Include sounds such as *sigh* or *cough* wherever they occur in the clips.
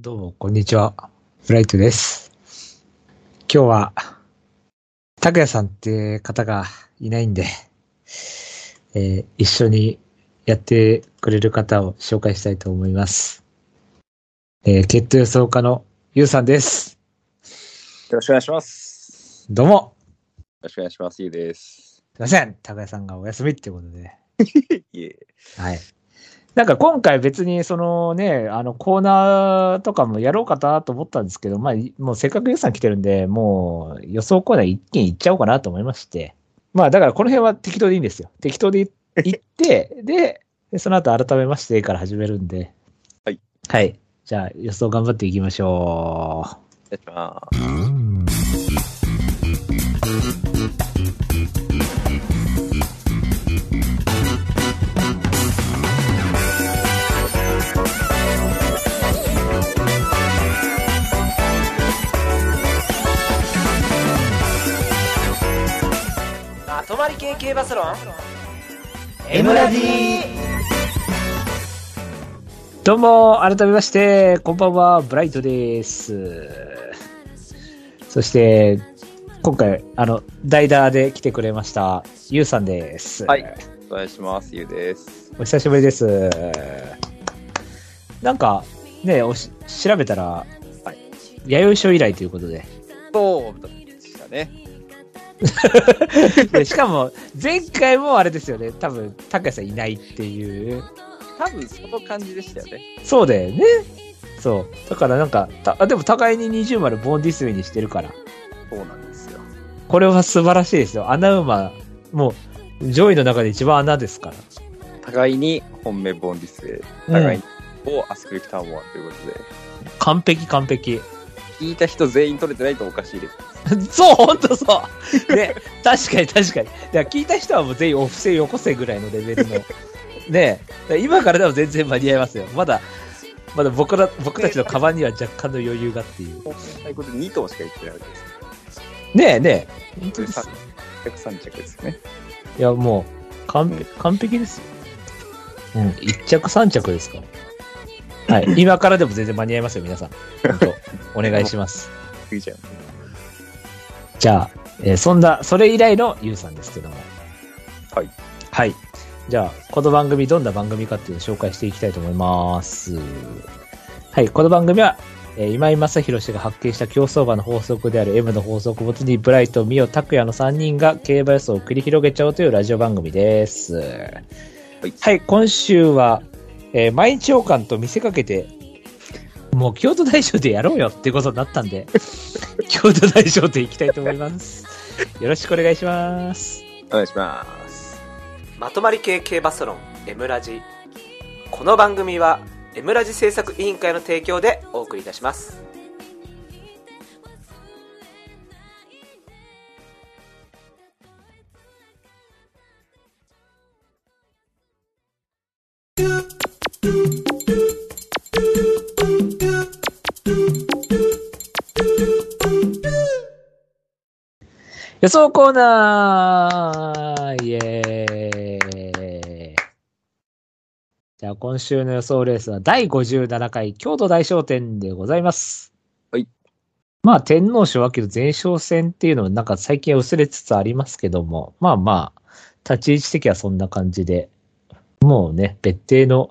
どうも、こんにちは。ブライトです。今日は、拓也さんって方がいないんで、えー一緒にやってくれる方を紹介したいと思います。えー、決闘予想家のゆうさんです。よろしくお願いします。どうも。よろしくお願いします。ゆうです。すいません。拓也さんがお休みってことで。*laughs* いえ。はい。なんか今回別にそのね、あのコーナーとかもやろうかなと思ったんですけど、まあもうせっかくゆうさん来てるんで、もう予想コーナー一件いっちゃおうかなと思いまして。まあだからこの辺は適当でいいんですよ。適当でい *laughs* いって、で、でその後改めましてから始めるんで。はい。はい。じゃあ予想頑張っていきましょお願いします。り系系バスロン？M ラジう。どうも、改めまして、こんばんは、ブライトです。そして、今回、あの、代打で来てくれました、ゆうさんです。はい。お願いします。ゆうです。お久しぶりです。なんか、ね、おし調べたら、はい弥生書以来ということで。そうでしたね。*laughs* でしかも、前回もあれですよね、多分、高谷さんいないっていう。多分その感じでしたよね。そうだよね。そう。だからなんか、たあでも互いに20丸ボンディスウェイにしてるから。そうなんですよ。これは素晴らしいですよ。穴馬、もう、上位の中で一番穴ですから。互いに本命ボンディスで、うん互いに、をアスクリプターモアということで、完璧完璧。聞いた人全員取れてないとおかしいです。*laughs* そう、ほんとそう。ね、確かに確かに。だから聞いた人はもう全員お布施よこせぐらいのレベルの。ね今からでも全然間に合いますよ。まだ、まだ僕ら、僕たちのカバンには若干の余裕がっていう。本命対抗で2頭しか言ってないわけです。ねえねえ。本当ですよ。103着ですね。いや、もう、完璧、完璧ですよ。うん、1着3着ですから。はい。今からでも全然間に合いますよ、皆さん。本当お願いします。いいじゃん。じゃあ、えーそんな、それ以来のゆうさんですけども。はい。はい。じゃあ、この番組どんな番組かっていうのを紹介していきたいと思います。はい。この番組は、えー今井正弘氏が発見した競走馬の法則である M の法則をもとに、ブライト、ミオ、拓也の3人が競馬予想を繰り広げちゃおうというラジオ番組です。はいはい。今週は、えー毎日王冠と見せかけて、もう京都大賞でやろうよっていうことになったんで、*laughs* 京都大賞でいきたいと思います。よろしくお願いします。お願いします。まとまり系系バスロン M ラジこの番組は M ラジ制作委員会の提供でお送りいたします予想コーナーイエーイじゃあ今週の予想レースは第57回京都大商店でございます。はい。まあ天皇賞秋の前哨戦っていうのはなんか最近薄れつつありますけども、まあまあ、立ち位置的にはそんな感じで、もうね、別邸の、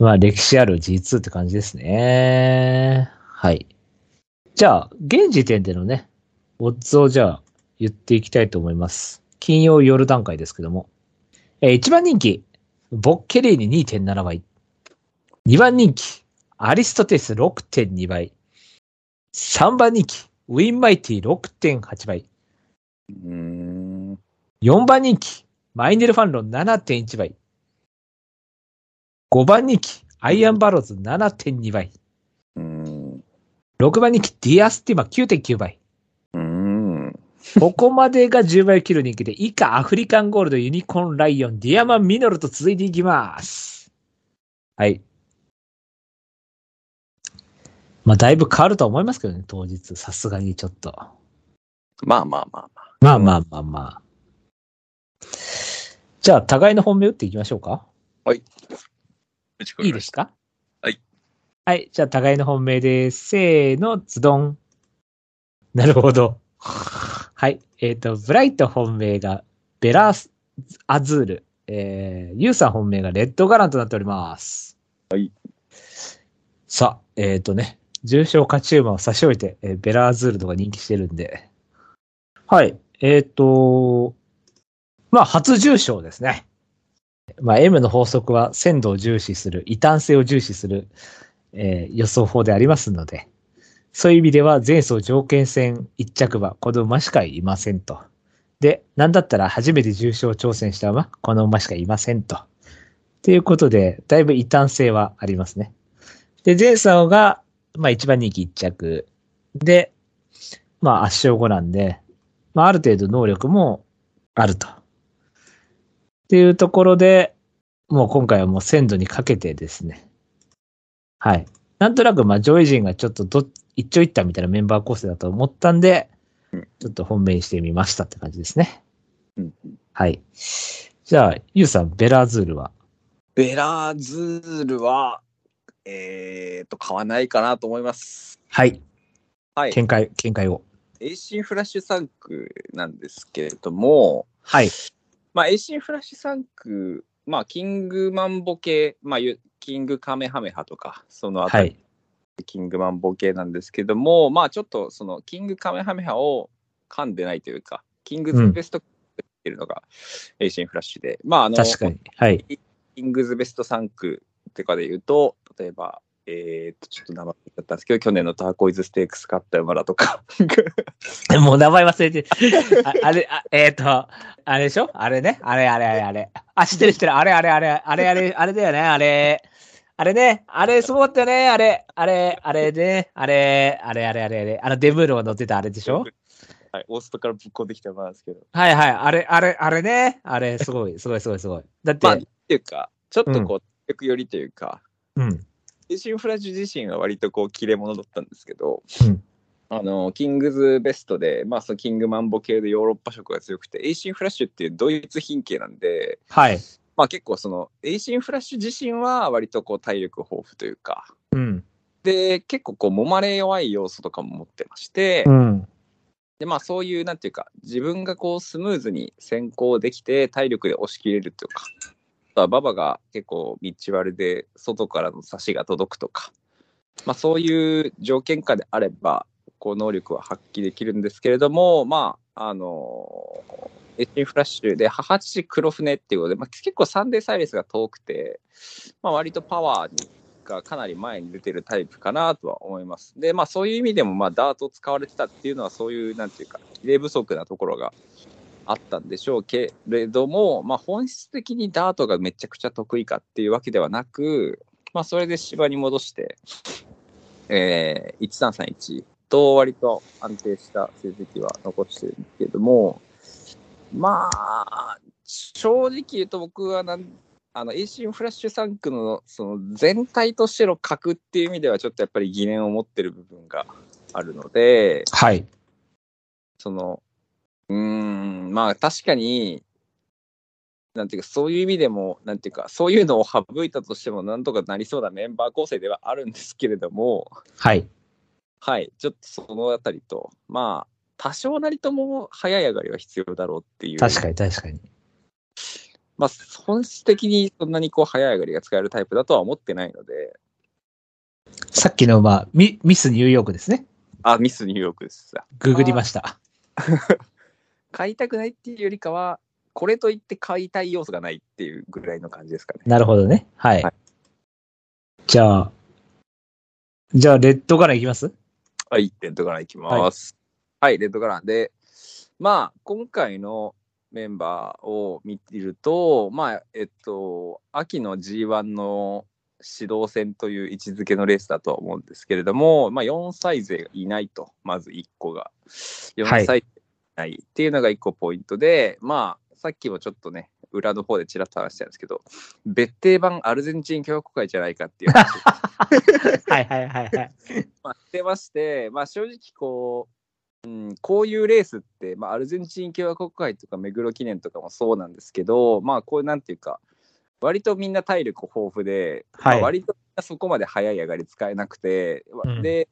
まあ歴史ある G2 って感じですね。はい。じゃあ、現時点でのね、オッズをじゃあ言っていきたいと思います。金曜夜段階ですけども。えー1番人気、ボッケレーニ2.7倍。2番人気、アリストテス6.2倍。3番人気、ウィンマイティ6.8倍。うーん。4番人気、マイネルファンロン7.1倍。5番人気、アイアンバローズ7.2倍。うーん。6番人気、ディアスティマ9.9倍。ここまでが10倍を切る人気で、以下アフリカンゴールド、ユニコーンライオン、ディアマンミノルと続いていきます。はい。まあ、だいぶ変わるとは思いますけどね、当日。さすがにちょっと。まあまあまあまあ。まあまあまあまあ。じゃあ、互いの本命打っていきましょうか。いいですか？はい。はい。じゃあ、互いの本命です。せーの、ズドン。なるほど。はい。えっ、と、ブライト本命がベラース、アズール。えー、ユウさん本命がレッドガランとなっております。はい。さあ、えっ、とね、重賞勝ち馬を差し置いて、えーベラアズールとか人気してるんで。はい。えっ、と、まあ、初重賞ですね。まあ、M の法則は鮮度を重視する、異端性を重視する、えー予想法でありますので、そういう意味では前走条件戦一着馬、この馬しかいませんと。で、なんだったら初めて重賞挑戦した馬、この馬しかいませんと。っていうことで、だいぶ異端性はありますね。で、前走が、まあ一番人気一着。で、まあ圧勝後なんで、まあある程度能力もあると。っていうところで、もう今回はもう鮮度にかけてですね。はい。なんとなくまあ上位陣がちょっとどっ一長一短みたいなメンバー構成だと思ったんでうん、ちょっと本命にしてみましたって感じですね。うんはい。じゃあ、ゆうさん、ベラーズールは？ベラーズールは、えー、と、買わないかなと思います。はい。はい。見解、見解を。エイシンフラッシュ産駒なんですけれども、はい。まあ、エイシンフラッシュ産駒、まあ、キングマンボ系、まあ、ゆキングカメハメハとか、そのあたり、はい。キングマンボ系なんですけども、まあ、ちょっとその、キングカメハメハを噛んでないというか、キングズベストっていうのが、エイシンフラッシュで、まあ、あの、確かに。はい。キングズベスト3区ってかで言うと、例えば、えー、と、ちょっと名前だったんですけど、去年のターコイズステークス勝った馬だとか、*laughs* もう名前忘れて。ああれ、あえっ、と、あれでしょ？あれね？あれ、あれ、あれ、あれ。あ、知ってる知ってる。あれ、あれ、あれ、あれ、あれ、あれだよね？あれ。あれね。あれ、すごかったよね。あれ、あれ、あれね。あれ、あれ、あれ、あれ、あれ。あの、デブーロが乗ってたあれでしょ？はい、オーストからぶっこんできた馬なんですけど、はいはい。あれ、あれ、あれね。あれ、すごい、すごい、すごい、すごい。だって、まあ、っていうか、ちょっとこう、逆寄りというか、うん。エイシンフラッシュ自身は割とこう、切れ者だったんですけど、うんあの、キングズベストで、まあ、そのキングマンボ系でヨーロッパ色が強くて、エイシンフラッシュっていうドイツ牝系なんで、はい。まあ結構その、エイシンフラッシュ自身は割とこう体力豊富というか、うん。で、結構こう、揉まれ弱い要素とかも持ってまして、うん。で、まあそういう、なんていうか、自分がこう、スムーズに先行できて、体力で押し切れるというか、あとは馬場が結構道悪で、外からの差しが届くとか、まあそういう条件下であれば、こう、能力は発揮できるんですけれども、まあ、あのエッジフラッシュで、母父黒船っていうことで、まあ、結構サンデーサイレスが遠くて、まあ、割とパワーにがかなり前に出てるタイプかなとは思います。で、まあそういう意味でも、まあダートを使われてたっていうのは、そういう、なんていうか、綺麗不足なところがあったんでしょうけれども、まあ本質的にダートがめちゃくちゃ得意かっていうわけではなく、まあそれで芝に戻して、えー、1331と割と安定した成績は残してるんですけれども、まあ、正直言うと僕はなんあの、エイシンフラッシュ産駒の、その全体としての格っていう意味ではちょっとやっぱり疑念を持ってる部分があるので、はい。その、うーん、まあ確かに、なんていうか、そういう意味でも、なんていうか、そういうのを省いたとしても、なんとかなりそうなメンバー構成ではあるんですけれども、はい。はい、ちょっとそのあたりと、まあ、多少なりとも早い上がりは必要だろうっていう。確かに、確かに。まあ、本質的にそんなにこう早い上がりが使えるタイプだとは思ってないので、さっきの、まあ、ミミスニューヨークですね。あ、ミスニューヨークです。ググりました。*laughs* 買いたくないっていうよりかは、これといって買いたい要素がないっていうぐらいの感じですかね。なるほどね。はい。はいじゃあ、じゃあ、レッドからいきます？はい、レッドガランいきます。はい、レッドガランで、まあ、今回のメンバーを見ると、まあ、えっと、秋の G1 の指導戦という位置づけのレースだとは思うんですけれども、まあ、4歳勢がいないと、まず1個が。4歳勢がいないっていうのが1個ポイントで、まあ、さっきもちょっとね、裏の方でちらっと話したんですけど、別邸版アルゼンチン共和国会じゃないかっていう話。*laughs* はいはいはいはい。まあ、してまして、まあ、正直こう、うん、こういうレースって、まあ、アルゼンチン共和国杯とか目黒記念とかもそうなんですけど、まあ、こういうなんていうか、割とみんな体力豊富で、はい。まあ、割とそこまで速い上がり使えなくて、うん。で、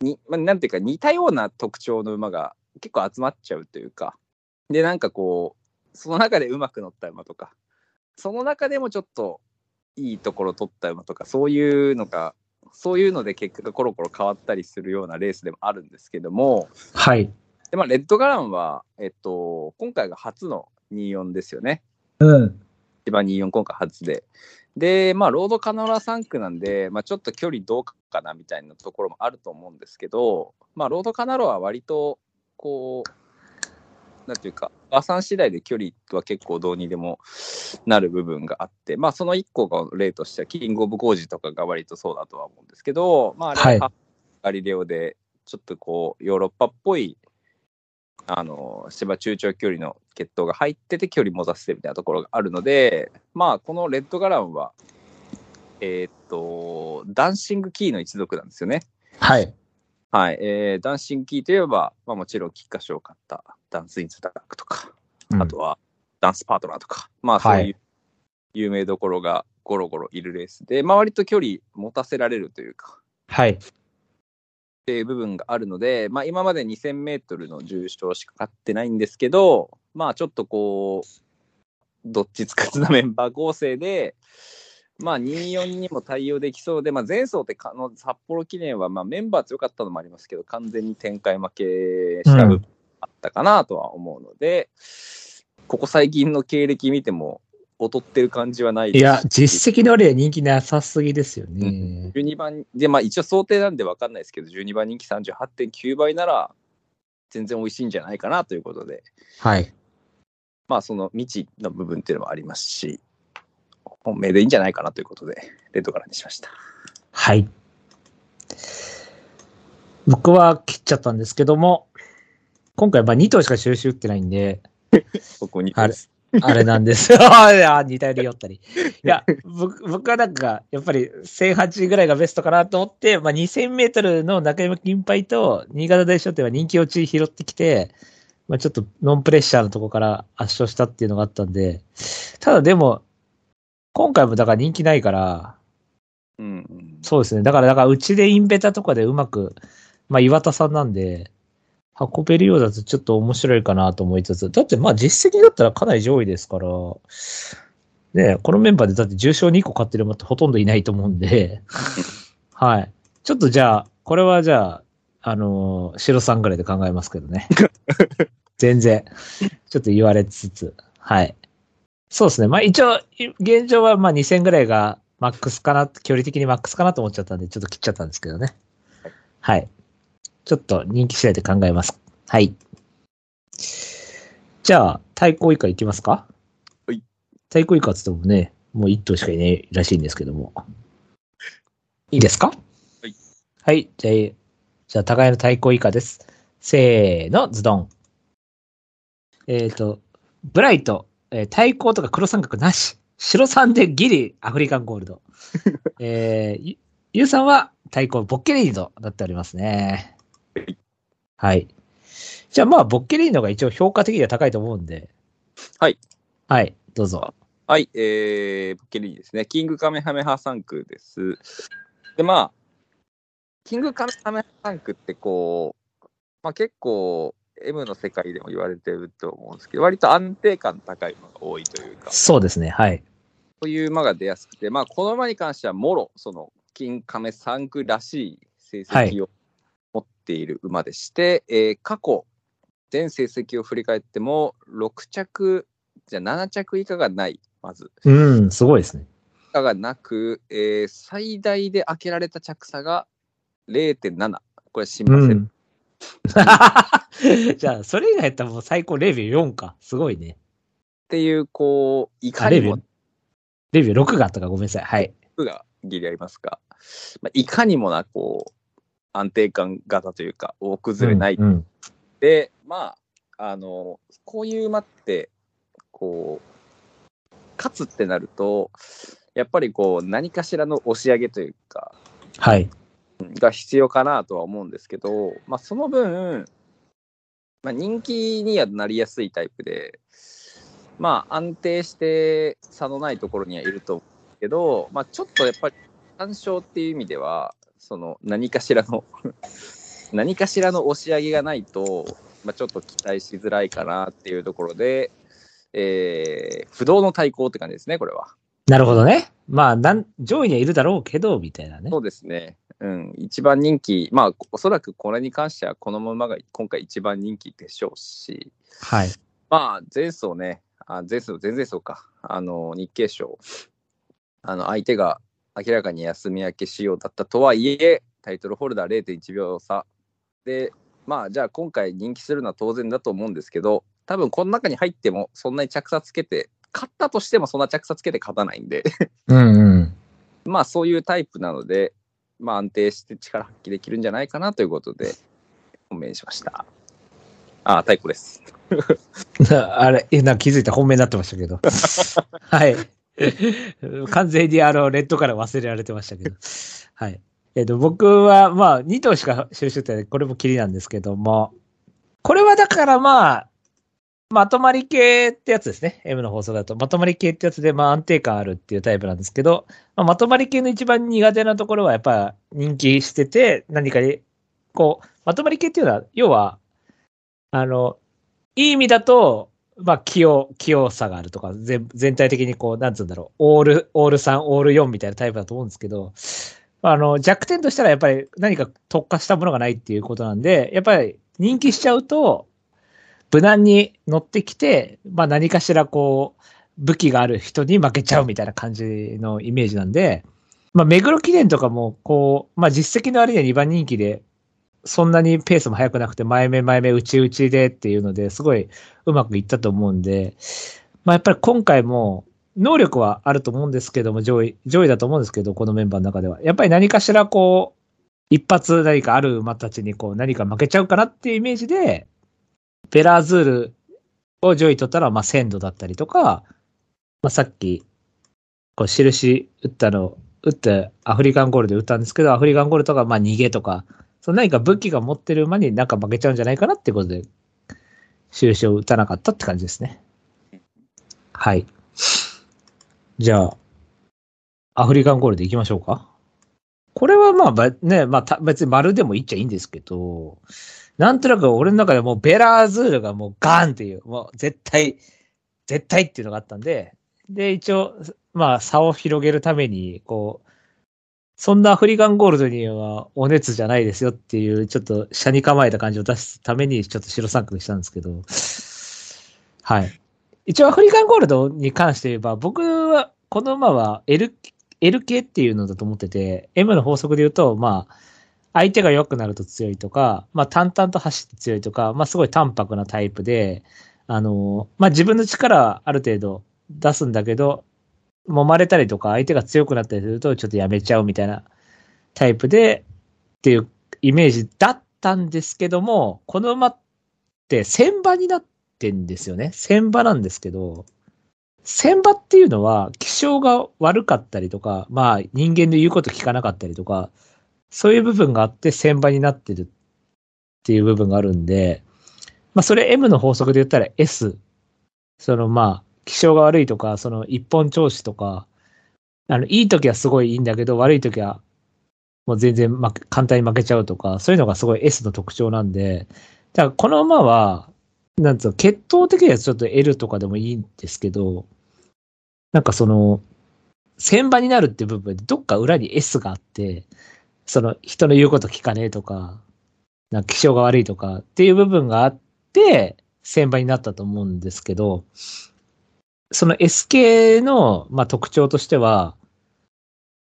にまあ、なんていうか似たような特徴の馬が結構集まっちゃうというか、で、なんかこう、その中でうまく乗った馬とか、その中でもちょっといいところ取った馬とか、そういうのが、そういうので結果がコロコロ変わったりするようなレースでもあるんですけども、はい。でまあ、レッドガランは、えっと、今回が初の24ですよね。うん。一番24今回初で。で、まあ、ロードカノラ3区なんで、まあ、ちょっと距離どうかなみたいなところもあると思うんですけど、まあ、ロードカナロは割と、こう、なんていうか、馬さん次第で距離は結構どうにでもなる部分があって、まあ、その1個が例としては、キングオブコージとかが割とそうだとは思うんですけど、まあ、あれはガリレオで、ちょっとこう、ヨーロッパっぽい、あの、芝中長距離の血統が入ってて距離も出せてみたいなところがあるので、まあ、このレッドガランは、えーっと、ダンシングキーの一族なんですよね。はい。はい。えーダンシングキーといえば、まあもちろん菊花賞を買ったダンスインズダークとか、あとはダンスパートナーとか、まあそうはいいう有名どころがゴロゴロいるレースで、まあ割と距離持たせられるというか、はい。っていう部分があるので、まあ、今まで2000メートルの重賞しか勝ってないんですけど、まあ、ちょっとこう、どっちつかずなメンバー構成で、まあ、24にも対応できそうで、まあ、前走ってかの札幌記念は、まあ、メンバー強かったのもありますけど、完全に展開負けした部分あったかなとは思うので、ここ最近の経歴見ても、劣ってる感じはないですしいや、実績の割は人気なさすぎですよね。12番で、まあ一応想定なんで分かんないですけど、12番人気38.9倍なら、全然美味しいんじゃないかなということで、はい。まあその未知の部分っていうのもありますし、本命でいいんじゃないかなということで、レッドからにしました。はい。僕は切っちゃったんですけども、今回まあ2頭しか収集ってないんで、*laughs* ここに。あれあれなんですよ。*laughs* ああ、似たより寄ったり。いや、僕僕はなんか、やっぱり1008ぐらいがベストかなと思って、まあ2000メートルの中山金杯と新潟大賞典は人気落ち拾ってきて、まあちょっとノンプレッシャーのとこから圧勝したっていうのがあったんで、ただでも、今回もだから人気ないから、うんうん。そうですね。だから、だからうちでインベタとかでうまく、まあ岩田さんなんで、運べるようだとちょっと面白いかなと思いつつ、だってまあ実績だったらかなり上位ですから、ねこのメンバーでだって重賞2個買ってる馬ってほとんどいないと思うんで、はい。ちょっとじゃあ、これはじゃあ、あのー白さんぐらいで考えますけどね。全然、ちょっと言われつつ、はい。そうですね。まあ一応、現状はまあ2000ぐらいがマックスかな、距離的にマックスかなと思っちゃったんで、ちょっと切っちゃったんですけどね。はい。ちょっと人気次第で考えます。はい。じゃあ、対抗以下いきますか？はい。対抗以下って言ってもね、もう1頭しかいないらしいんですけども。いいですか？はい。はい。じゃあ、じゃあ、互いの対抗以下です。せーの、ズドン。えっ、と、ブライト、えー対抗とか黒三角なし。白三でギリアフリカンゴールド。えー、ゆゆうさんは対抗ボッケリーニとなっておりますね。はい。じゃあまあ、ボッケリーニのが一応評価的には高いと思うんで。はい。はい、どうぞ。はい、えー、ブッケリーニですね。キングカメハメハ3区です。で、まあ、キングカメハメハ3区ってこう、まあ結構、M の世界でも言われてると思うんですけど、割と安定感高い馬が多いというか、そうですね、はい。そういう馬が出やすくて、まあ、この馬に関しては、もろ、その、金亀3区らしい成績を持っている馬でして、えー過去、全成績を振り返っても、6着、じゃあ7着以下がない、まず。うん、すごいですね。以下がなく、えー最大で開けられた着差が0.7。これ、しません。うん。*laughs* じゃあ、それ以外やったらもう最高レビュー4か。すごいね。っていう、こう、いかにもビュー、レビュー6があったかごめんなさい。はい。服がギリありますが、まあ、いかにもな、こう、安定感型というか、大崩れないうんうんで、まあ、あの、こういう馬って、こう、勝つってなると、やっぱりこう、何かしらの押し上げというか、はい。が必要かなとは思うんですけど、まあ、その分、まあ、人気にはなりやすいタイプで、まあ、安定して差のないところにはいると思うけど、まあ、ちょっとやっぱり単勝っていう意味では、その何かしらの *laughs* 何かしらの押し上げがないと、まあ、ちょっと期待しづらいかなっていうところで、えー、不動の対抗って感じですね、これは。なるほどね。まあ、なん上位にはいるだろうけど、みたいなねそ。うですね。うん、一番人気、まあ、おそらくこれに関しては、このままが今回一番人気でしょうし、はい。まあ、前走ね、あ前走、前々走か、あの、日経賞、あの、相手が明らかに休み明け仕様だったとはいえ、タイトルホルダー0.1秒差で、まあ、じゃあ今回人気するのは当然だと思うんですけど、多分この中に入ってもそんなに着差つけて、勝ったとしてもそんな着差つけて勝たないんで、うんうん。*laughs* まあそういうタイプなので、まあ安定して力発揮できるんじゃないかなということで、本命にしました。ああ、太鼓です。*laughs* あれ、え、なんか気づいた本命になってましたけど。*laughs* はい。完全にあの、レッドから忘れられてましたけど。はい。えっ、と、僕は、まあ、2頭しか収集ってこれもキリなんですけども、これはだからまあ、まとまり系ってやつですね。M の放送だと。まとまり系ってやつで、まあ安定感あるっていうタイプなんですけど、まあ、まとまり系の一番苦手なところはやっぱ人気してて、何かに、こう、まとまり系っていうのは、要は、あの、いい意味だと、まあ、器用、器用さがあるとか、全全体的にこう、なんつうんだろう、オール、オール3、オール4みたいなタイプだと思うんですけど、あの、弱点としたらやっぱり何か特化したものがないっていうことなんで、やっぱり人気しちゃうと、無難に乗ってきて、まあ何かしらこう、武器がある人に負けちゃうみたいな感じのイメージなんで、まあ目黒記念とかも、こう、まあ実績の割には2番人気で、そんなにペースも速くなくて、前目前目内々でっていうので、すごいうまくいったと思うんで、まあやっぱり今回も、能力はあると思うんですけども、上位、上位だと思うんですけど、このメンバーの中では。やっぱり何かしらこう、一発何かある馬たちにこう何か負けちゃうかなっていうイメージで、ベラーズールを上位取ったら、まあ、鮮度だったりとか、まあ、さっき、こう、印打ったの、打ってアフリカンゴールで打ったんですけど、アフリカンゴールとか、まあ、逃げとか、その何か武器が持ってる馬になんか負けちゃうんじゃないかなってことで、印を打たなかったって感じですね。はい。じゃあ、アフリカンゴールで行きましょうか。これはまあ、ばね、まあ、別に丸でもいっちゃいいんですけど、なんとなく俺の中でもうベラーズールがもうガーンっていう、もう絶対、絶対っていうのがあったんで、で、一応、まあ差を広げるために、こう、そんなアフリカンゴールドにはお熱じゃないですよっていう、ちょっと車に構えた感じを出すために、ちょっと白三角にしたんですけど、はい。一応アフリカンゴールドに関して言えば、僕は、この馬は L、L 系っていうのだと思ってて、M の法則で言うと、まあ、相手が良くなると強いとか、まあ淡々と走って強いとか、まあすごい淡白なタイプで、あの、まあ自分の力はある程度出すんだけど、揉まれたりとか相手が強くなったりするとちょっとやめちゃうみたいなタイプでっていうイメージだったんですけども、この馬って戦馬になってんですよね。戦馬なんですけど、戦馬っていうのは気性が悪かったりとか、まあ人間の言うこと聞かなかったりとか、そういう部分があって1000倍になってるっていう部分があるんで、まあそれ M の法則で言ったら S。そのまあ、気性が悪いとか、その一本調子とか、あの、いい時はすごいいいんだけど、悪い時はもう全然負け簡単に負けちゃうとか、そういうのがすごい S の特徴なんで、だからこの馬は、なんつうの、血統的にはちょっと L とかでもいいんですけど、なんかその、1000倍になるって部分でどっか裏に S があって、その人の言うこと聞かねえとか、なんか気性が悪いとかっていう部分があって、1000倍になったと思うんですけど、その S 系の、まあ、特徴としては、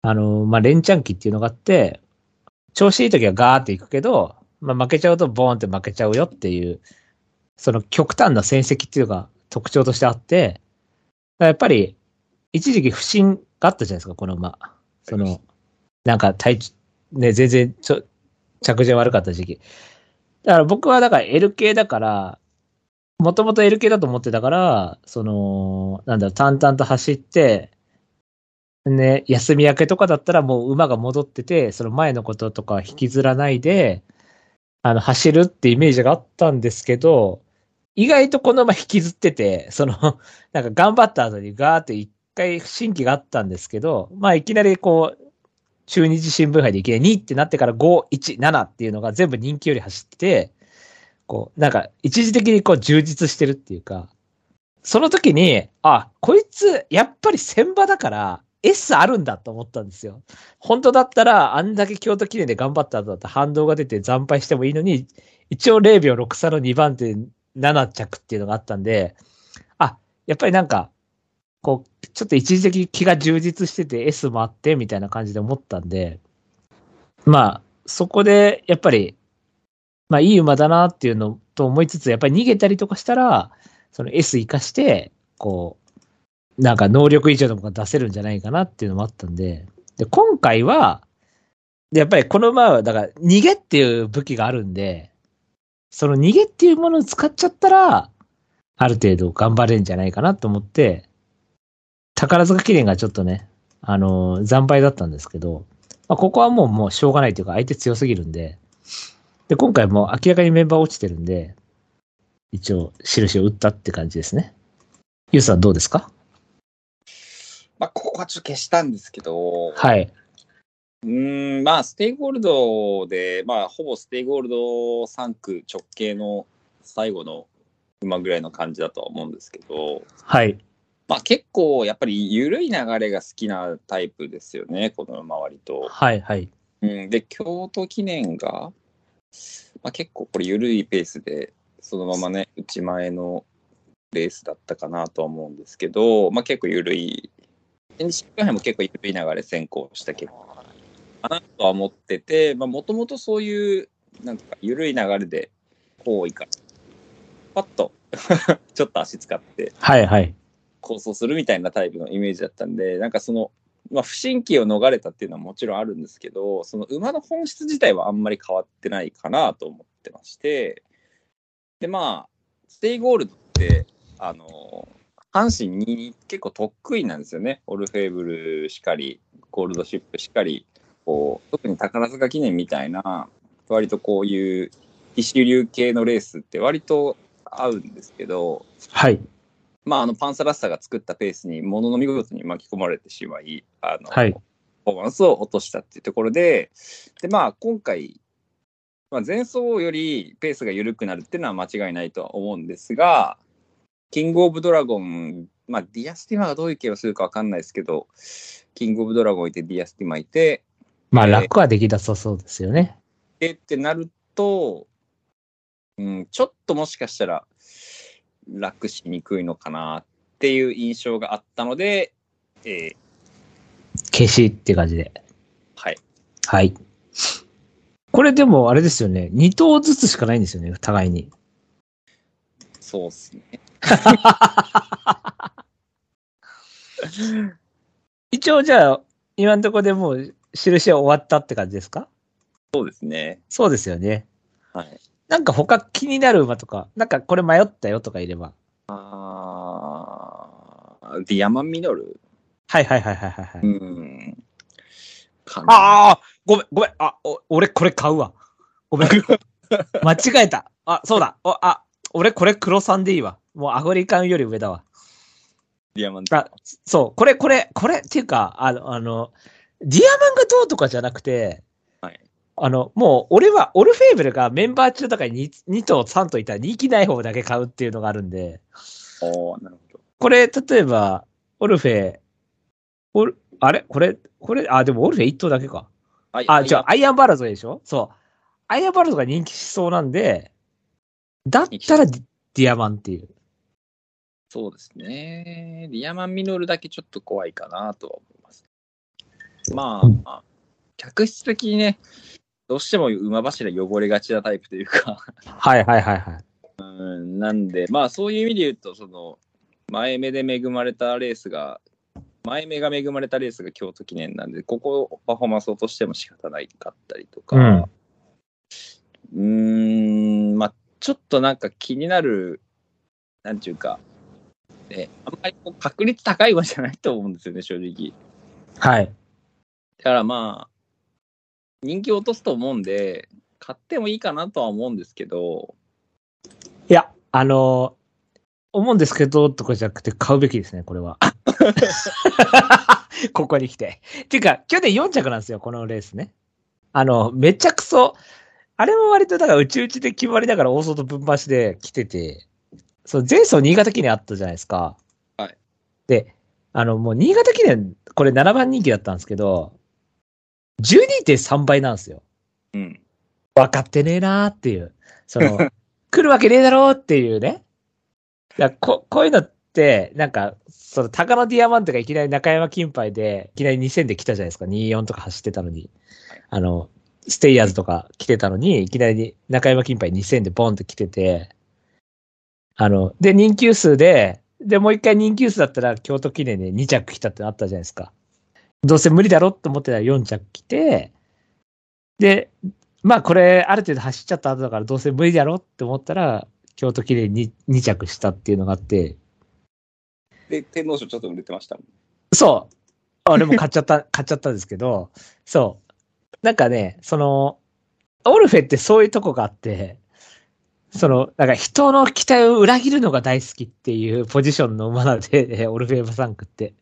あの、まあ、連チャン期っていうのがあって、調子いい時はガーっていくけど、まあ、負けちゃうとボーンって負けちゃうよっていう、その極端な戦績っていうのが特徴としてあって、やっぱり、一時期不振があったじゃないですか、この馬。その、なんか体調、ね、全然ちょ、着順悪かった時期。だから僕はだから L 系だから、もともと L 系だと思ってたから、その、なんだろ、淡々と走って、ね、休み明けとかだったらもう馬が戻ってて、その前のこととか引きずらないで、あの、走るってイメージがあったんですけど、意外とこの馬引きずってて、その、*laughs* なんか頑張った後にガーって一回不審期があったんですけど、まあいきなりこう、中日新聞杯でいきなり2ってなってから5、1、7っていうのが全部人気より走ってて、こう、なんか一時的にこう充実してるっていうか、その時に、あ、こいつ、やっぱり先場だから、S あるんだと思ったんですよ。本当だったら、あんだけ京都記念で頑張った後だったら反動が出て惨敗してもいいのに、一応0秒6差の2番手7着っていうのがあったんで、あ、やっぱりなんか、こう、ちょっと一時的に気が充実してて S もあってみたいな感じで思ったんで、まあ、そこで、やっぱり、まあいい馬だなっていうのと思いつつ、やっぱり逃げたりとかしたら、その S 活かして、こう、なんか能力以上のものが出せるんじゃないかなっていうのもあったんで、で、今回は、やっぱりこの馬は、だから逃げっていう武器があるんで、その逃げっていうものを使っちゃったら、ある程度頑張れるんじゃないかなと思って、宝塚記念がちょっとね、あのー惨敗だったんですけど、まあ、ここはもうもうしょうがないというか相手強すぎるんで、で、今回もう明らかにメンバー落ちてるんで、一応印を打ったって感じですね。ユウさんどうですか？まあ、ここはちょっと消したんですけど、はい。うーん、まあ、ステイゴールドで、まあ、ほぼステイゴールド産駒直系の最後の馬ぐらいの感じだとは思うんですけど、はい。まあ、結構やっぱり緩い流れが好きなタイプですよね、この馬割と。はい。はい。うん、で、京都記念が、まあ、結構これ緩いペースで、そのままね、内前のレースだったかなとは思うんですけど、まあ、結構緩い、NC 杯も結構緩い流れ先行した結果かなとは思ってて、もともとそういう、なんか緩い流れで、こういか、パッと、*laughs* ちょっと足使って、はい。はい。構想するみたいなタイプのイメージだったんで、なんかその、まあ、不審期を逃れたっていうのはもちろんあるんですけど、その馬の本質自体はあんまり変わってないかなと思ってまして、で、まあ、ステイゴールドって、あの、阪神に結構得意なんですよね。オルフェーヴルしかり、ゴールドシップしかり、こう、特に宝塚記念みたいな、割とこういう一流系のレースって割と合うんですけど、はい。まあ、あのパンサラッサが作ったペースにものの見事に巻き込まれてしまい、あの、はいパフォーマンスを落としたっていうところで、で、まあ、今回、まあ、前走よりペースが緩くなるっていうのは間違いないとは思うんですが、キングオブドラゴン、まあ、ディアスティマがどういう競馬をするかわかんないですけど、キングオブドラゴンいて、ディアスティマいて、まあ、えー楽はできなさそうですよね。でってなると、うん、ちょっともしかしたら楽しにくいのかなっていう印象があったので、えー消しって感じで。はい。はい。これでも、あれですよね。2頭ずつしかないんですよね、互いに。そうっすね。*laughs* 一応じゃあ、今のところでもう、印は終わったって感じですか？そうですね。そうですよね。はい。なんか他気になる馬とか、なんかこれ迷ったよとかいれば。あーディアマンミノル？はいはいはいはいはいはい。うん。ああごめん、ごめん。あ、お俺これ買うわ。ごめん。*laughs* 間違えた。あ、そうだ。おあ、俺これ黒さんでいいわ。もうアフリカンより上だわ。ディアマンあ、そう。これ、これ、これっていうか、あの、あの、ディアマンがどうとかじゃなくて、はい。あの、もう、俺は、オルフェーブルがメンバー中だから 2, 2頭3頭いたら人気ない方だけ買うっていうのがあるんで、おーなるほど。これ、例えば、オルフェ、オル、あれ？これ、これ、あ、でもオルフェ1頭だけか。はいあ、じゃあ、アイアンバラゾでしょ？そう。アイアンバラゾが人気しそうなんで、だったらディアマンっていう。そうですね。ディアマンミノルだけちょっと怖いかなとは思います。まあ、うんまあ客室的にね、どうしても馬柱汚れがちなタイプというか、はいはいはいはい。うんなんで、まあそういう意味で言うと、その、前目で恵まれたレースが、前目が恵まれたレースが京都記念なんで、ここパフォーマンス落としても仕方ないかったりとか、うんん、まあちょっとなんか気になる、なんていうか、ね、あんまりこう確率高い馬じゃないと思うんですよね、正直。はい。だからまあ、人気落とすと思うんで、買ってもいいかなとは思うんですけど、いや、あのー思うんですけど、とかじゃなくて買うべきですね、これは。*laughs* ここに来て。っていうか、去年4着なんですよ、このレースね。あの、めちゃくそ、あれも割とだから内々で決まりながら大外分橋で来てて、そう、前走新潟記念あったじゃないですか。はい。で、あの、もう新潟記念、これ7番人気だったんですけど、12.3倍なんですよ。うん。分かってねえなーっていう。その、*laughs* 来るわけねえだろうっていうね。だここういうのって、なんか、その、高野ディアマントがいきなり中山金杯で、いきなり2000で来たじゃないですか。24とか走ってたのに。あの、ステイヤーズとか来てたのに、いきなり中山金杯2000でボンって来てて、あの、で、人気数で、で、もう一回人気数だったら京都記念で2着来たってあったじゃないですか。どうせ無理だろって思ってたら4着来て、で、まあこれある程度走っちゃった後だからどうせ無理だろって思ったら、京都記念に2着したっていうのがあって、で、天皇賞ちょっと売れてましたもん。そう。俺も買っちゃった、*laughs* 買っちゃったんですけど、そう。なんかね、その、オルフェってそういうとこがあって、その、なんか人の期待を裏切るのが大好きっていうポジションの馬なんで、え *laughs* オルフェーバサンクって。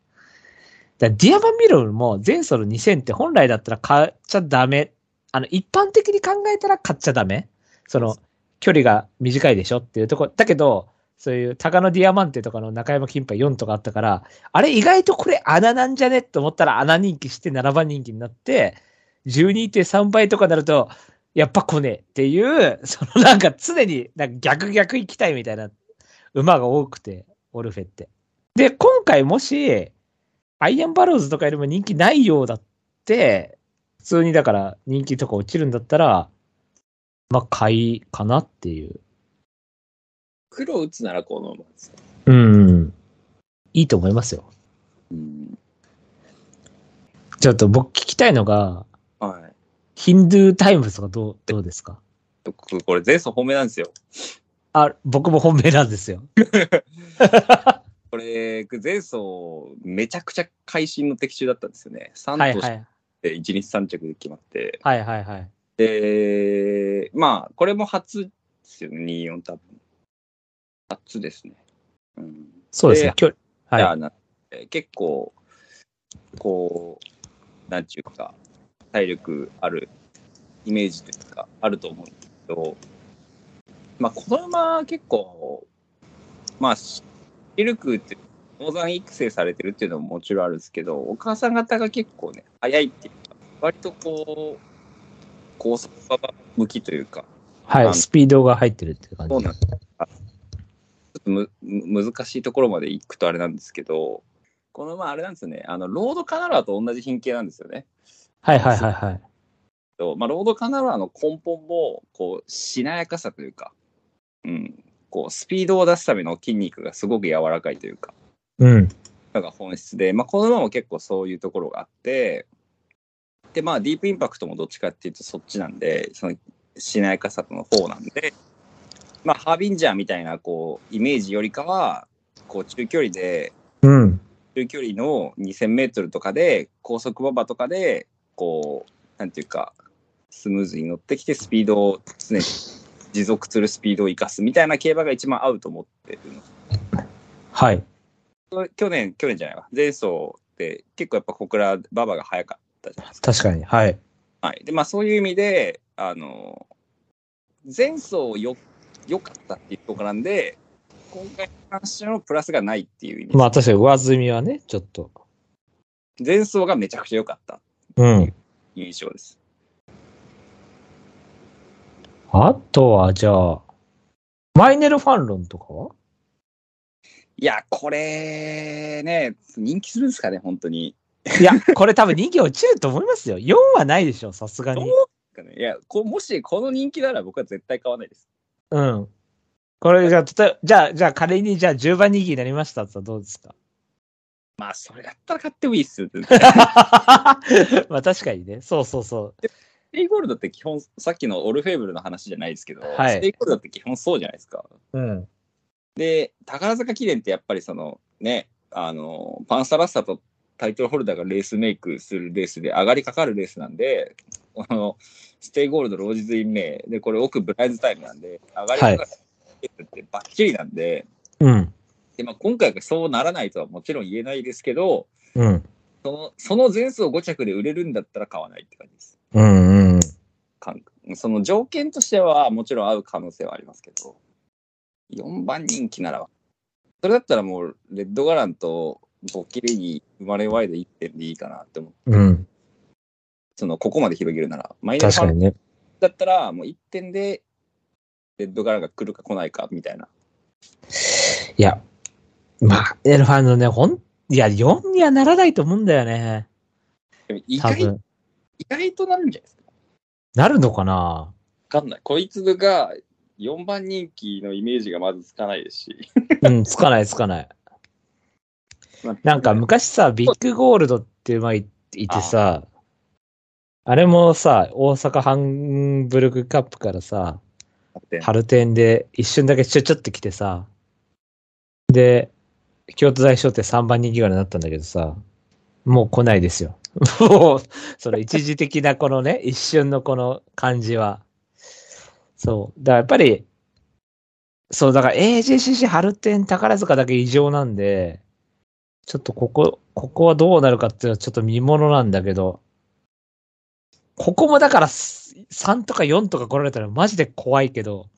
だディアマンミロルも前走の2000って本来だったら買っちゃダメ。あの、一般的に考えたら買っちゃダメ。その、距離が短いでしょっていうとこ。だけど、そういう高野ディアマンテとかの中山金杯4とかあったから、あれ意外とこれ穴なんじゃねって思ったら穴人気して7番人気になって、12.3倍とかになると、やっぱ来ねえっていう、そのなんか常になんか逆逆行きたいみたいな馬が多くて、オルフェって。で、今回もし、アイアンバローズとかよりも人気ないようだって、普通にだから人気とか落ちるんだったら、まあ買いかなっていう。黒打つならこの馬ですよ。うん。いいと思いますよ。うん。ちょっと僕聞きたいのが、はい。ヒンドゥータイムズとかどう、どうですか？僕これ前走本命なんですよ。あ、僕も本命なんですよ。*laughs* これ、前走めちゃくちゃ会心の的中だったんですよね。3としはいはい。て1日3着で決まって。はいはいはい。で、まあ、これも初ですよね、24多分。初ですね。うん。そうですね。距離。はじゃあな結構、こう、なんちゅうか、体力あるイメージというか、あると思うんですけど、まあ、この馬結構、まあ、シルクって、農山育成されてるっていうのももちろんあるんですけど、お母さん方が結構ね、早いっていうか、割とこう、高速馬向きというか、い。はい。スピードが入ってるっていう感じ。そうなんです。あちょっとむむ難しいところまで行くとあれなんですけど、このまああれなんですよね、あのロードカナロアと同じ品形なんですよね。はいはいはいはい。とまあ、ロードカナロアの根本もこうしなやかさというか、うん、こうスピードを出すための筋肉がすごく柔らかいというか、うん。のが本質で、まあ、この馬も結構そういうところがあって、で、まあ、ディープインパクトもどっちかっていうとそっちなんで、そのしなやかさの方なんで、まあ、ハービンジャーみたいな、こう、イメージよりかは、こう、中距離で、うん。中距離の2000メートルとかで、高速馬場とかで、こう、なんていうか、スムーズに乗ってきて、スピードを常に持続するスピードを生かすみたいな競馬が一番合うと思ってるのはい。去年、去年じゃないわ。前走って結構やっぱ小倉馬場が早かったじゃないですか。確かに。はい。はい。で、まあそういう意味で、あの、前走よ、良かったっていうところなんで、今回に関してのプラスがないっていう意味。まあ確かに上積みはね、ちょっと。前走がめちゃくちゃ良かったうん。印象です。あとは、じゃあ、マイネルファンロンとかは？いや、これ、ね、人気するんですかね、本当に。いや、これ多分人気落ちると思いますよ。4はないでしょ、さすがに。ね。いや、こもしこの人気なら僕は絶対買わないです。うん。これ、じゃあ、例えばじゃあ、じゃあ仮に、じゃあ10番人気になりましたってどうですか？まあ、それだったら買ってもいいっすよ。*laughs* まあ確かにね。そうそうそう。ステイゴールドって基本、さっきのオルフェーヴルの話じゃないですけど、はいステイゴールドって基本そうじゃないですか。うん。で、宝塚記念ってやっぱりそのね、あの、パンサラッサとタイトルホルダーがレースメイクするレースで上がりかかるレースなんで、このステイゴールド、ロージズインメイで、これ奥ブライアンズタイムなんで、上がりかかるレースってバッチリなんで、うん。でまあ、今回がそうならないとはもちろん言えないですけど、うん。その、その前走5着で売れるんだったら買わないって感じです。うんうん。感その条件としてはもちろん合う可能性はありますけど、4番人気ならば、それだったらもう、レッドガランとボッキリに生まれワイド1点でいいかなって思って、うん。その、ここまで広げるなら、マイナス。だったら、もう1点で、レッドガランが来るか来ないかみたいな。いや、まあ、エルファンのね、ほん、いや、4にはならないと思うんだよね。でも意外。意外となるんじゃないですか？なるのかな？わかんない。こいつが4番人気のイメージがまずつかないですし。うん、つかないつかない。なんか昔さ、ビッグゴールドっていう馬いいてさ、あれもさ、大阪ハンブルグカップからさ、春天で一瞬だけちょちょって来てさ、で、京都大商店3番人気ぐらいになったんだけどさ、もう来ないですよ。もう、その一時的なこのね、*laughs* 一瞬のこの感じは。そう。だからやっぱり、そう、だから AJCC 春天宝塚だけ異常なんで、ちょっとここ、ここはどうなるかっていうのはちょっと見物なんだけど、ここもだから3とか4とか来られたらマジで怖いけど、